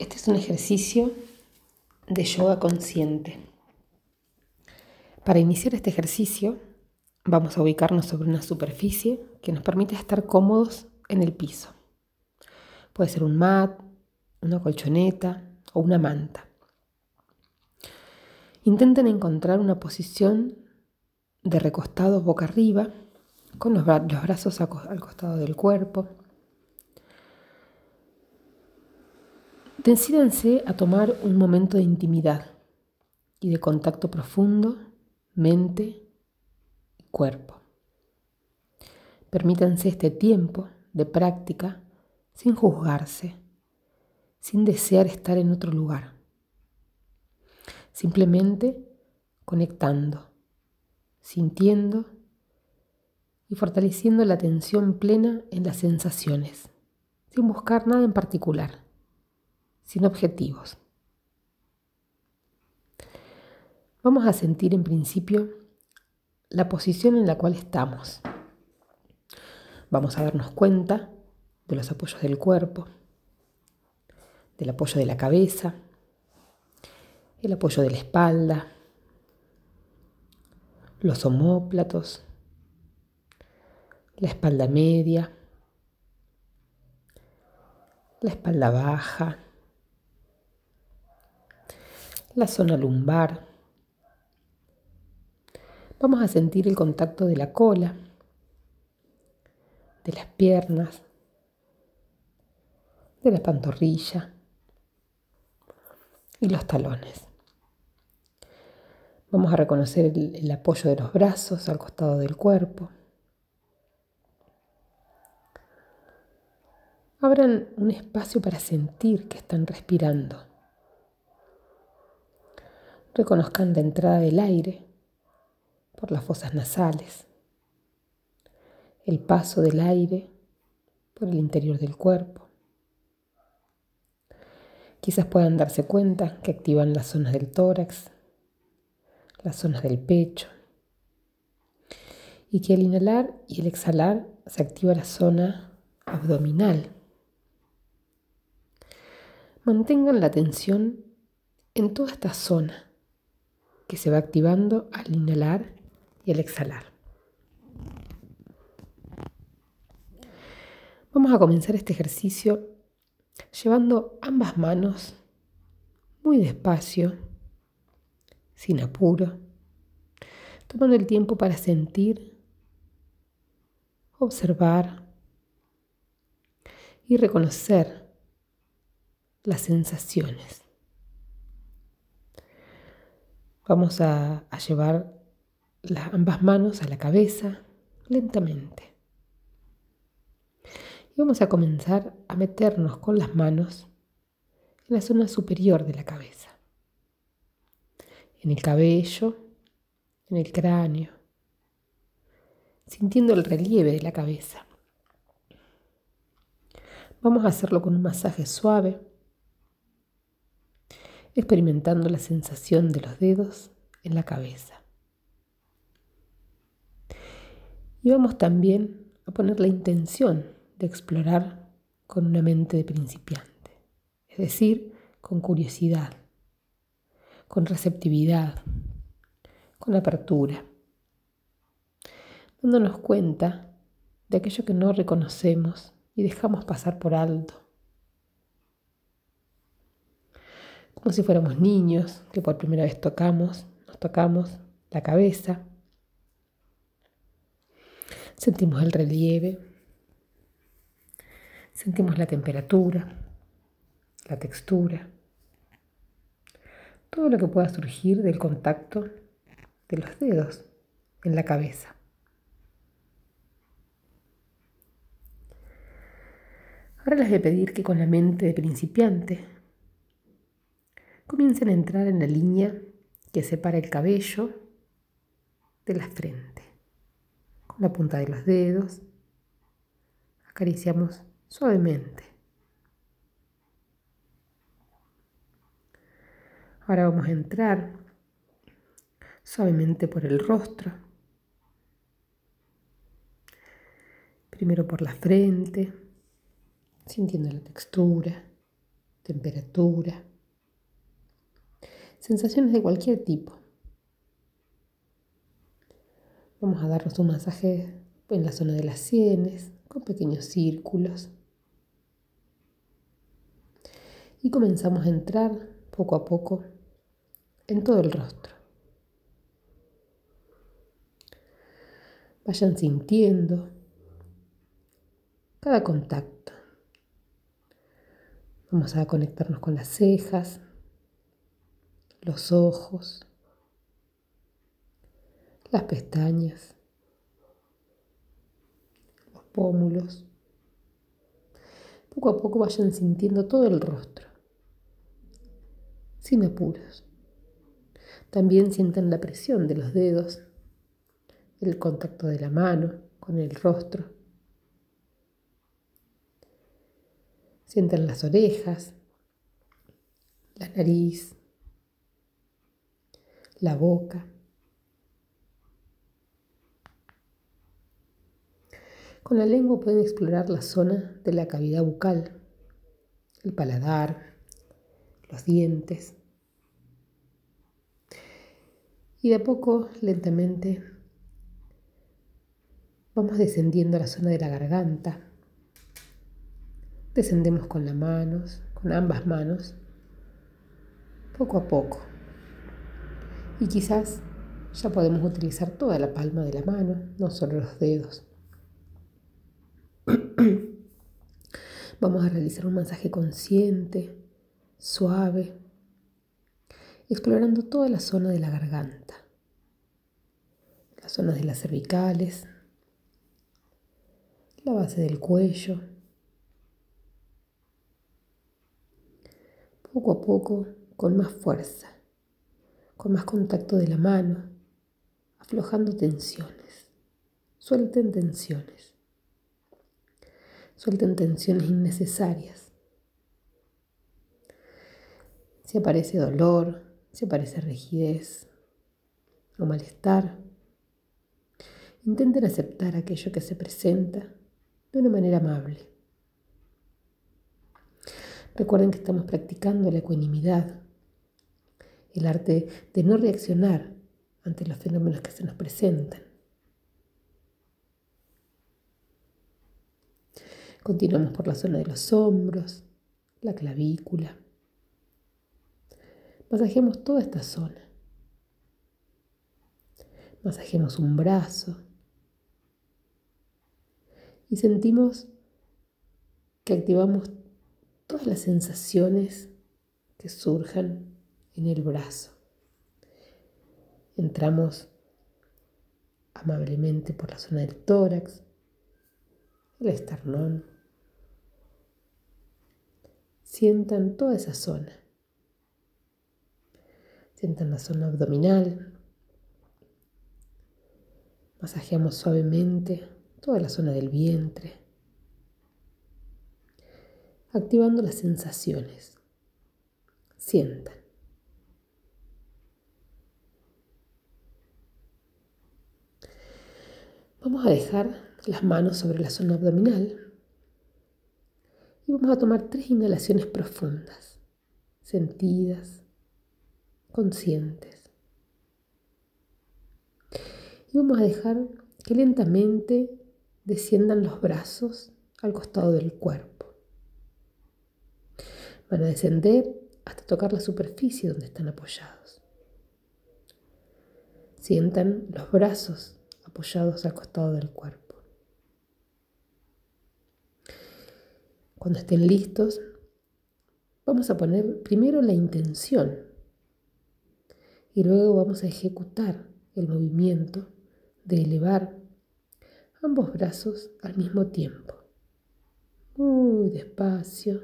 Este es un ejercicio de yoga consciente. Para iniciar este ejercicio vamos a ubicarnos sobre una superficie que nos permite estar cómodos en el piso. Puede ser un mat, una colchoneta o una manta. Intenten encontrar una posición de recostado boca arriba, con los, brazos al costado del cuerpo Decídanse a tomar un momento de intimidad y de contacto profundo, mente y cuerpo. Permítanse este tiempo de práctica sin juzgarse, sin desear estar en otro lugar. Simplemente conectando, sintiendo y fortaleciendo la atención plena en las sensaciones, sin buscar nada en particular sin objetivos. Vamos a sentir en principio la posición en la cual estamos. Vamos a darnos cuenta de los apoyos del cuerpo, del apoyo de la cabeza, el apoyo de la espalda, los homóplatos, la espalda media, la espalda baja, la zona lumbar. Vamos a sentir el contacto de la cola, de las piernas, de la pantorrilla y los talones. Vamos a reconocer el, el, apoyo de los brazos al costado del cuerpo. Abran un espacio para sentir que están respirando. Reconozcan la entrada del aire por las fosas nasales, el paso del aire por el interior del cuerpo. Quizás puedan darse cuenta que activan las zonas del tórax, las zonas del pecho, y que al inhalar y el exhalar se activa la zona abdominal. Mantengan la atención en toda esta zona que se va activando al inhalar y al exhalar. Vamos a comenzar este ejercicio llevando ambas manos muy despacio, sin apuro, tomando el tiempo para sentir, observar y reconocer las sensaciones. Vamos a, llevar ambas manos a la cabeza lentamente. Y vamos a comenzar a meternos con las manos en la zona superior de la cabeza, en el cabello, en el cráneo, sintiendo el relieve de la cabeza. Vamos a hacerlo con un masaje suave experimentando la sensación de los dedos en la cabeza. Y vamos también a poner la intención de explorar con una mente de principiante, es decir, con curiosidad, con receptividad, con apertura, dándonos cuenta de aquello que no reconocemos y dejamos pasar por alto como si fuéramos niños que por primera vez tocamos, nos tocamos la cabeza, sentimos el relieve, sentimos la temperatura, la textura, todo lo que pueda surgir del contacto de los dedos en la cabeza. Ahora les voy a pedir que con la mente de principiante comiencen a entrar en la línea que separa el cabello de la frente. Con la punta de los dedos acariciamos suavemente. Ahora vamos a entrar suavemente por el rostro. Primero por la frente, sintiendo la textura, temperatura, sensaciones de cualquier tipo. Vamos a darnos un masaje en la zona de las sienes, con pequeños círculos. Y comenzamos a entrar poco a poco en todo el rostro. Vayan sintiendo cada contacto. Vamos a conectarnos con las cejas, los ojos, las pestañas, los pómulos. Poco a poco vayan sintiendo todo el rostro, sin apuros. También sientan la presión de los dedos, el contacto de la mano con el rostro. Sientan las orejas, la nariz, la boca. Con la lengua pueden explorar la zona de la cavidad bucal, el paladar, los dientes. Y de a poco, lentamente, vamos descendiendo a la zona de la garganta. Descendemos con las manos, con ambas manos, poco a poco. Y quizás ya podemos utilizar toda la palma de la mano, no solo los dedos. Vamos a realizar un masaje consciente, suave, explorando toda la zona de la garganta, las zonas de las cervicales, la base del cuello. Poco a poco, con más fuerza, con más contacto de la mano, aflojando tensiones. Suelten tensiones. Suelten tensiones innecesarias. Si aparece dolor, si aparece rigidez o malestar, intenten aceptar aquello que se presenta de una manera amable. Recuerden que estamos practicando la ecuanimidad, el arte de no reaccionar ante los fenómenos que se nos presentan. Continuamos por la zona de los hombros, la clavícula. Masajemos toda esta zona. Masajemos un brazo. Y sentimos que activamos todas las sensaciones que surjan en el brazo. Entramos amablemente por la zona del tórax, el esternón. Sientan toda esa zona. Sientan la zona abdominal. Masajeamos suavemente toda la zona del vientre, activando las sensaciones. Sientan. Vamos a dejar las manos sobre la zona abdominal y vamos a tomar tres inhalaciones profundas, sentidas, conscientes. Y vamos a dejar que lentamente desciendan los brazos al costado del cuerpo. Van a descender hasta tocar la superficie donde están apoyados. Sientan los brazos apoyados al costado del cuerpo. Cuando estén listos, vamos a poner primero la intención y luego vamos a ejecutar el movimiento de elevar ambos brazos al mismo tiempo. Muy despacio,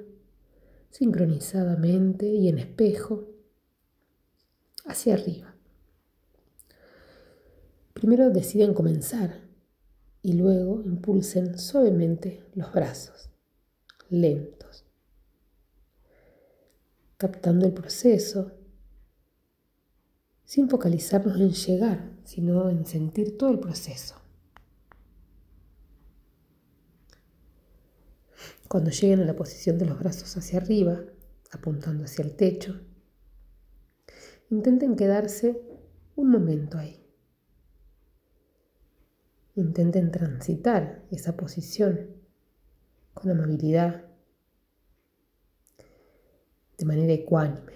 sincronizadamente y en espejo, hacia arriba. Primero deciden comenzar y luego impulsen suavemente los brazos lentos, captando el proceso, sin focalizarnos en llegar, sino en sentir todo el proceso. Cuando lleguen a la posición de los brazos hacia arriba, apuntando hacia el techo. Intenten quedarse un momento ahí. Intenten transitar esa posición con amabilidad, de manera ecuánime.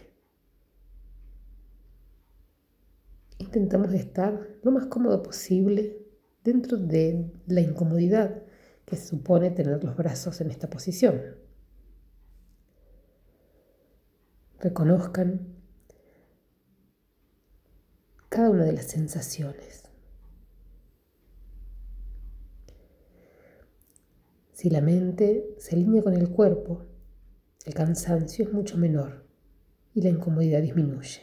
Intentamos estar lo más cómodo posible dentro de la incomodidad que supone tener los brazos en esta posición. Reconozcan cada una de las sensaciones. Si la mente se alinea con el cuerpo, el cansancio es mucho menor y la incomodidad disminuye.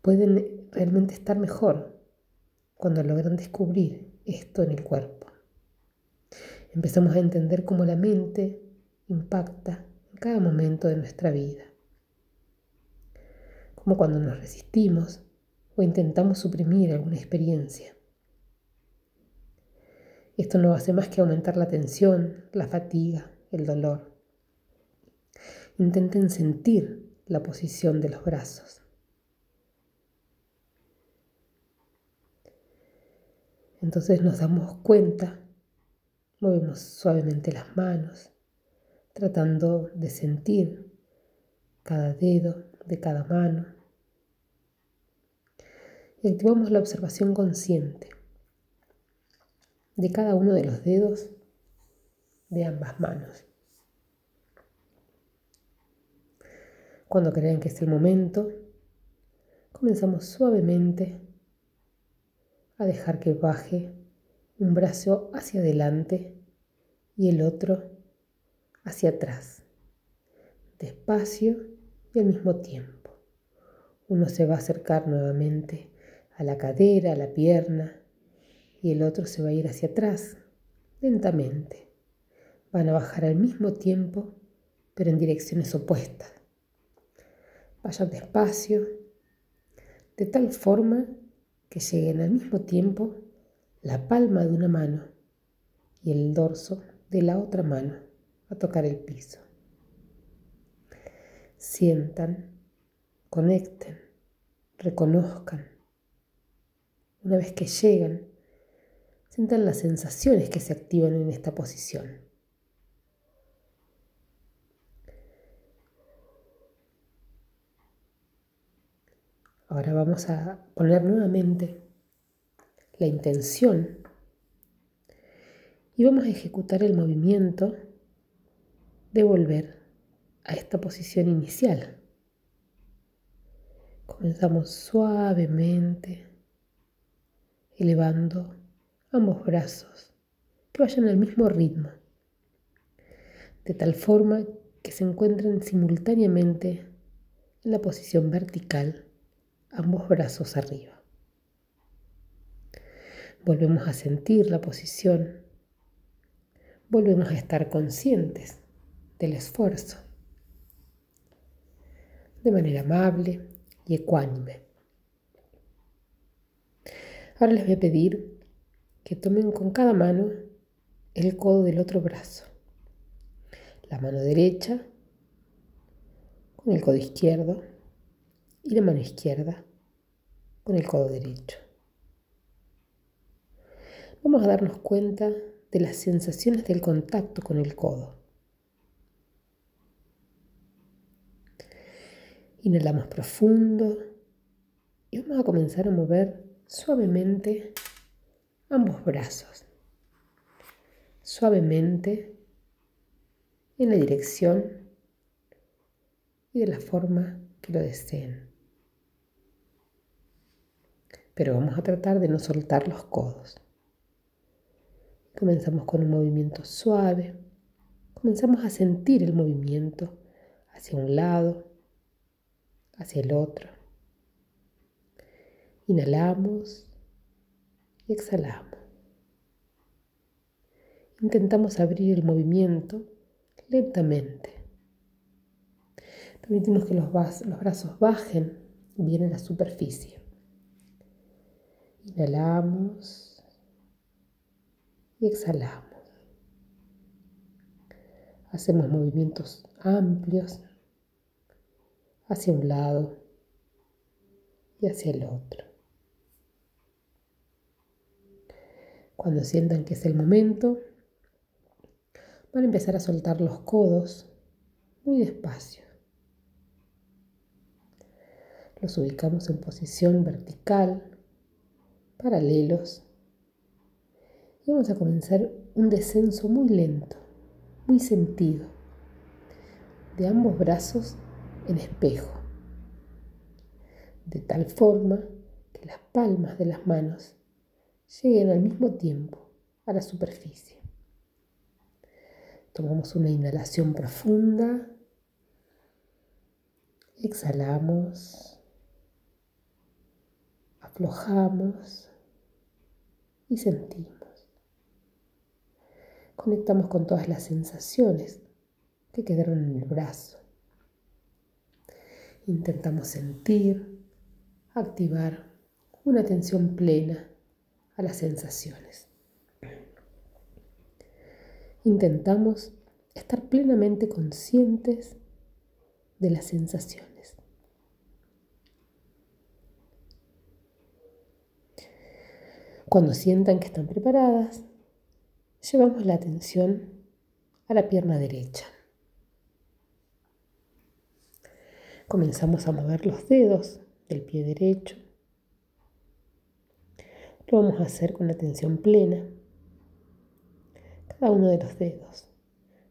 Pueden realmente estar mejor cuando logran descubrir esto en el cuerpo. Empezamos a entender cómo la mente impacta en cada momento de nuestra vida. Como cuando nos resistimos o intentamos suprimir alguna experiencia. Esto no hace más que aumentar la tensión, la fatiga, el dolor. Intenten sentir la posición de los brazos. Entonces nos damos cuenta, movemos suavemente las manos, tratando de sentir cada dedo de cada mano. Y activamos la observación consciente de cada uno de los dedos de ambas manos. Cuando crean que es el momento, comenzamos suavemente a dejar que baje un brazo hacia adelante y el otro hacia atrás, despacio y al mismo tiempo. Uno se va a acercar nuevamente a la cadera, a la pierna, y el otro se va a ir hacia atrás, lentamente. Van a bajar al mismo tiempo, pero en direcciones opuestas. Vayan despacio, de tal forma que lleguen al mismo tiempo la palma de una mano y el dorso de la otra mano a tocar el piso. Sientan, conecten, reconozcan. Una vez que llegan, Sientan las sensaciones que se activan en esta posición. Ahora vamos a poner nuevamente la intención y vamos a ejecutar el movimiento de volver a esta posición inicial. Comenzamos suavemente elevando ambos brazos, que vayan al mismo ritmo, de tal forma que se encuentren simultáneamente en la posición vertical, ambos brazos arriba. Volvemos a sentir la posición, volvemos a estar conscientes del esfuerzo, de manera amable y ecuánime. Ahora les voy a pedir que tomen con cada mano el codo del otro brazo. La mano derecha con el codo izquierdo y la mano izquierda con el codo derecho. Vamos a darnos cuenta de las sensaciones del contacto con el codo. Inhalamos profundo y vamos a comenzar a mover suavemente ambos brazos, suavemente en la dirección y de la forma que lo deseen. Pero vamos a tratar de no soltar los codos. Comenzamos con un movimiento suave. Comenzamos a sentir el movimiento hacia un lado, hacia el otro. Inhalamos y exhalamos. Intentamos abrir el movimiento lentamente. Permitimos que los, brazos bajen bien a la superficie. Inhalamos y exhalamos. Hacemos movimientos amplios hacia un lado y hacia el otro. Cuando sientan que es el momento, van a empezar a soltar los codos muy despacio. Los ubicamos en posición vertical, paralelos. Y vamos a comenzar un descenso muy lento, muy sentido, de ambos brazos en espejo, de tal forma que las palmas de las manos lleguen al mismo tiempo a la superficie. Tomamos una inhalación profunda, exhalamos, aflojamos y sentimos. Conectamos con todas las sensaciones que quedaron en el brazo. Intentamos sentir, activar una atención plena a las sensaciones. Intentamos estar plenamente conscientes de las sensaciones. Cuando sientan que están preparadas, llevamos la atención a la pierna derecha. Comenzamos a mover los dedos del pie derecho lo vamos a hacer con atención plena. Cada uno de los dedos.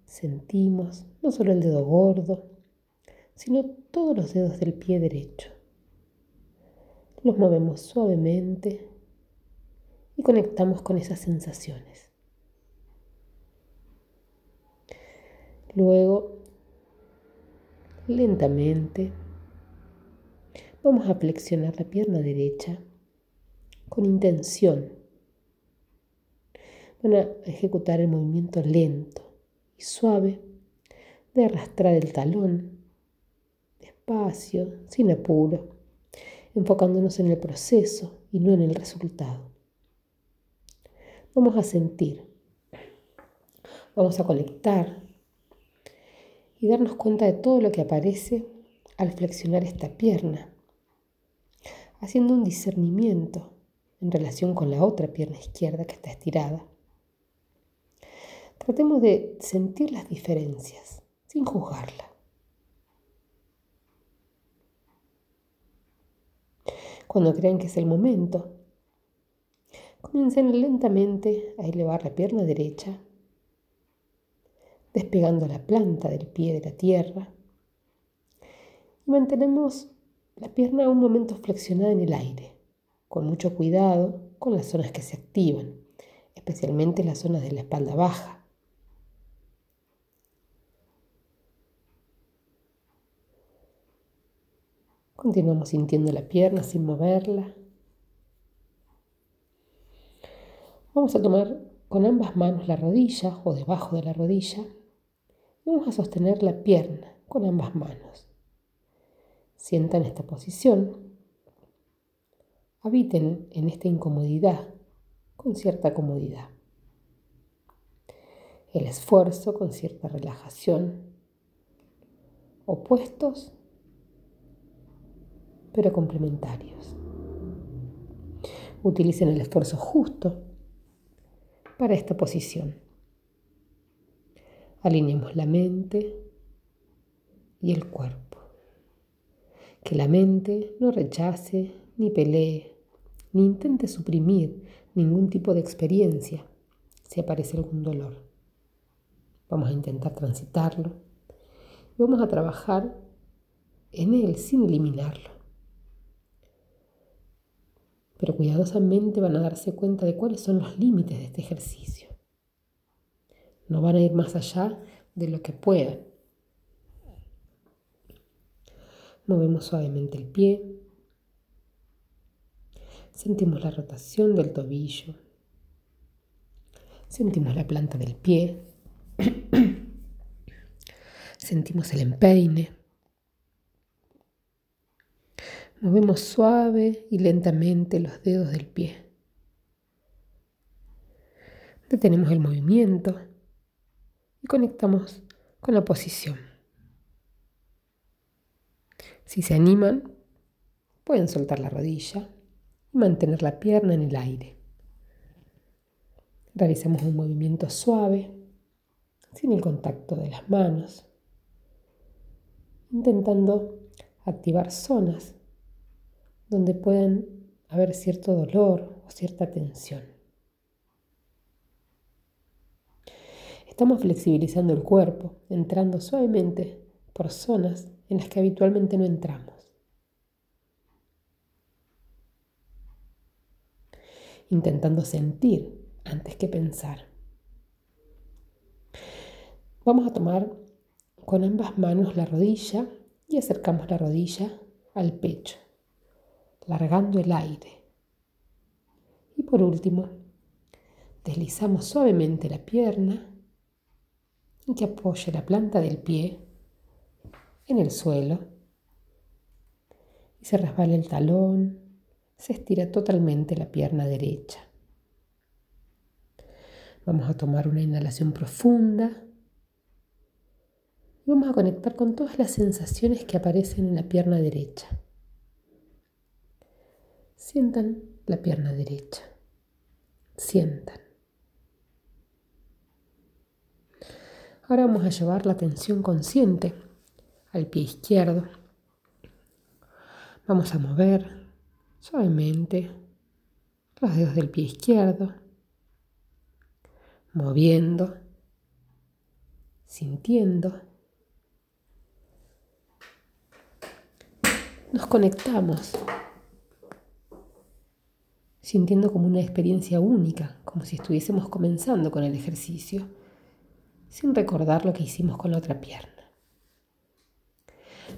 Sentimos no solo el dedo gordo, sino todos los dedos del pie derecho. Los movemos suavemente y conectamos con esas sensaciones. Luego, lentamente, vamos a flexionar la pierna derecha con intención. Van a ejecutar el movimiento lento y suave de arrastrar el talón, despacio, sin apuro, enfocándonos en el proceso y no en el resultado. Vamos a sentir, vamos a conectar y darnos cuenta de todo lo que aparece al flexionar esta pierna, haciendo un discernimiento en relación con la otra pierna izquierda que está estirada. Tratemos de sentir las diferencias sin juzgarla. Cuando crean que es el momento, comiencen lentamente a elevar la pierna derecha, despegando la planta del pie de la tierra y mantenemos la pierna un momento flexionada en el aire con mucho cuidado con las zonas que se activan, especialmente las zonas de la espalda baja. Continuamos sintiendo la pierna sin moverla. Vamos a tomar con ambas manos la rodilla o debajo de la rodilla y vamos a sostener la pierna con ambas manos. Sienta en esta posición habiten en esta incomodidad con cierta comodidad. El esfuerzo con cierta relajación. Opuestos, pero complementarios. Utilicen el esfuerzo justo para esta posición. Alineemos la mente y el cuerpo. Que la mente no rechace ni pelee ni intente suprimir ningún tipo de experiencia si aparece algún dolor. Vamos a intentar transitarlo y vamos a trabajar en él sin eliminarlo. Pero cuidadosamente van a darse cuenta de cuáles son los límites de este ejercicio. No van a ir más allá de lo que puedan. Movemos suavemente el pie, Sentimos la rotación del tobillo. Sentimos la planta del pie. Sentimos el empeine. Movemos suave y lentamente los dedos del pie. Detenemos el movimiento y conectamos con la posición. Si se animan, pueden soltar la rodilla mantener la pierna en el aire. Realizamos un movimiento suave, sin el contacto de las manos, intentando activar zonas donde pueden haber cierto dolor o cierta tensión. Estamos flexibilizando el cuerpo, entrando suavemente por zonas en las que habitualmente no entramos. Intentando sentir antes que pensar. Vamos a tomar con ambas manos la rodilla y acercamos la rodilla al pecho, largando el aire. Y por último, deslizamos suavemente la pierna y que apoye la planta del pie en el suelo y se resbala el talón, se estira totalmente la pierna derecha. Vamos a tomar una inhalación profunda y vamos a conectar con todas las sensaciones que aparecen en la pierna derecha. Sientan la pierna derecha. Sientan. Ahora vamos a llevar la atención consciente al pie izquierdo. Vamos a mover suavemente los dedos del pie izquierdo, moviendo, sintiendo. Nos conectamos, sintiendo como una experiencia única, como si estuviésemos comenzando con el ejercicio, sin recordar lo que hicimos con la otra pierna.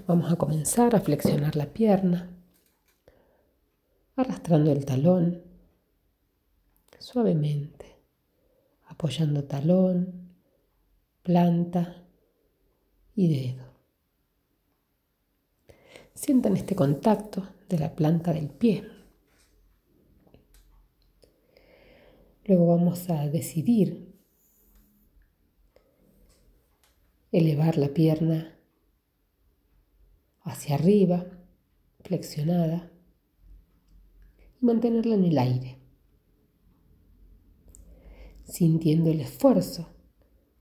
Vamos a comenzar a flexionar la pierna, arrastrando el talón suavemente, apoyando talón, planta y dedo. Sientan este contacto de la planta del pie. Luego vamos a decidir elevar la pierna hacia arriba, flexionada, y mantenerla en el aire, sintiendo el esfuerzo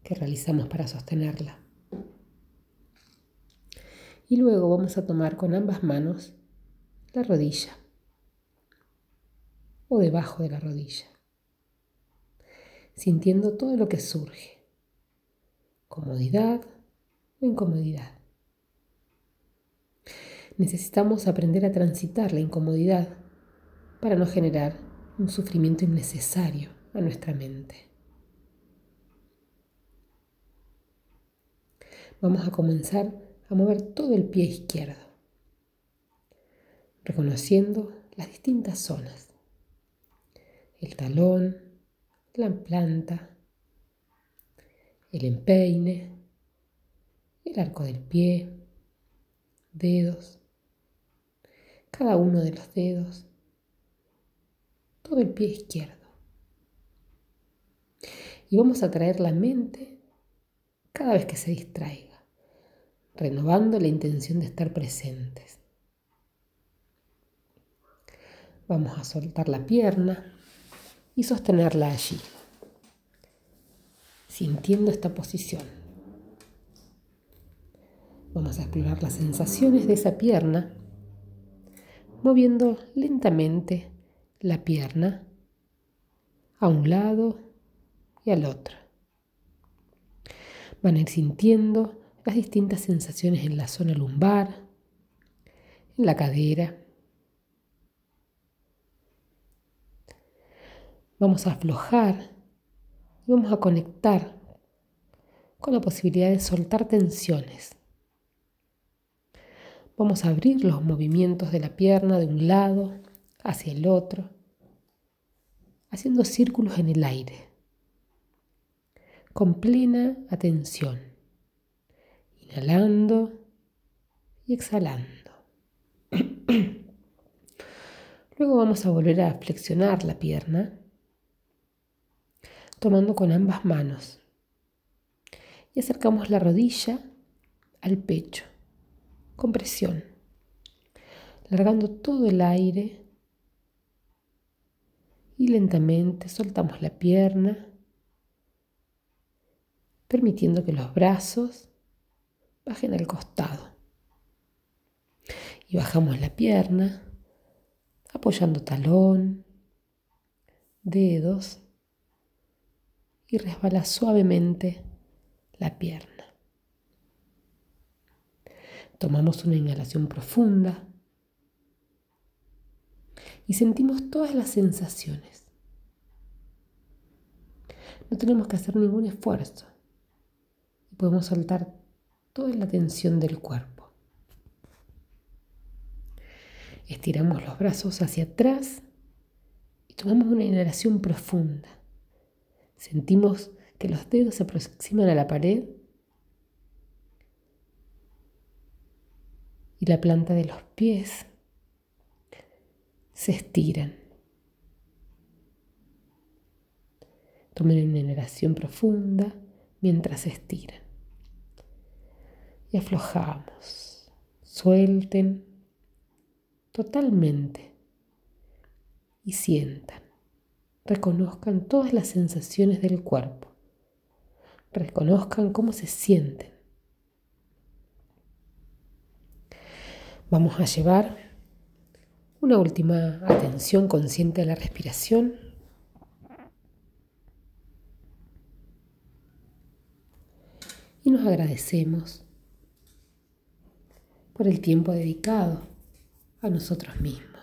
que realizamos para sostenerla. Y luego vamos a tomar con ambas manos la rodilla o debajo de la rodilla, sintiendo todo lo que surge, comodidad o incomodidad. Necesitamos aprender a transitar la incomodidad para no generar un sufrimiento innecesario a nuestra mente. Vamos a comenzar a mover todo el pie izquierdo, reconociendo las distintas zonas. El talón, la planta, el empeine, el arco del pie, dedos, cada uno de los dedos, todo el pie izquierdo. Y vamos a traer la mente cada vez que se distraiga renovando la intención de estar presentes. Vamos a soltar la pierna y sostenerla allí, sintiendo esta posición. Vamos a explorar las sensaciones de esa pierna, moviendo lentamente la pierna a un lado y al otro. Van a ir sintiendo las distintas sensaciones en la zona lumbar, en la cadera. Vamos a aflojar y vamos a conectar con la posibilidad de soltar tensiones. Vamos a abrir los movimientos de la pierna de un lado hacia el otro, haciendo círculos en el aire, con plena atención inhalando y exhalando. Luego vamos a volver a flexionar la pierna, tomando con ambas manos y acercamos la rodilla al pecho, con presión, largando todo el aire y lentamente soltamos la pierna, permitiendo que los brazos bajen al costado. Y bajamos la pierna, apoyando talón, dedos y resbala suavemente la pierna. Tomamos una inhalación profunda y sentimos todas las sensaciones. No tenemos que hacer ningún esfuerzo podemos soltar toda la tensión del cuerpo. Estiramos los brazos hacia atrás y tomamos una inhalación profunda. Sentimos que los dedos se aproximan a la pared y la planta de los pies se estiran. Tomen una inhalación profunda mientras se estiran. Y aflojamos. Suelten totalmente y sientan. Reconozcan todas las sensaciones del cuerpo. Reconozcan cómo se sienten. Vamos a llevar una última atención consciente a la respiración. Y nos agradecemos por el tiempo dedicado a nosotros mismos.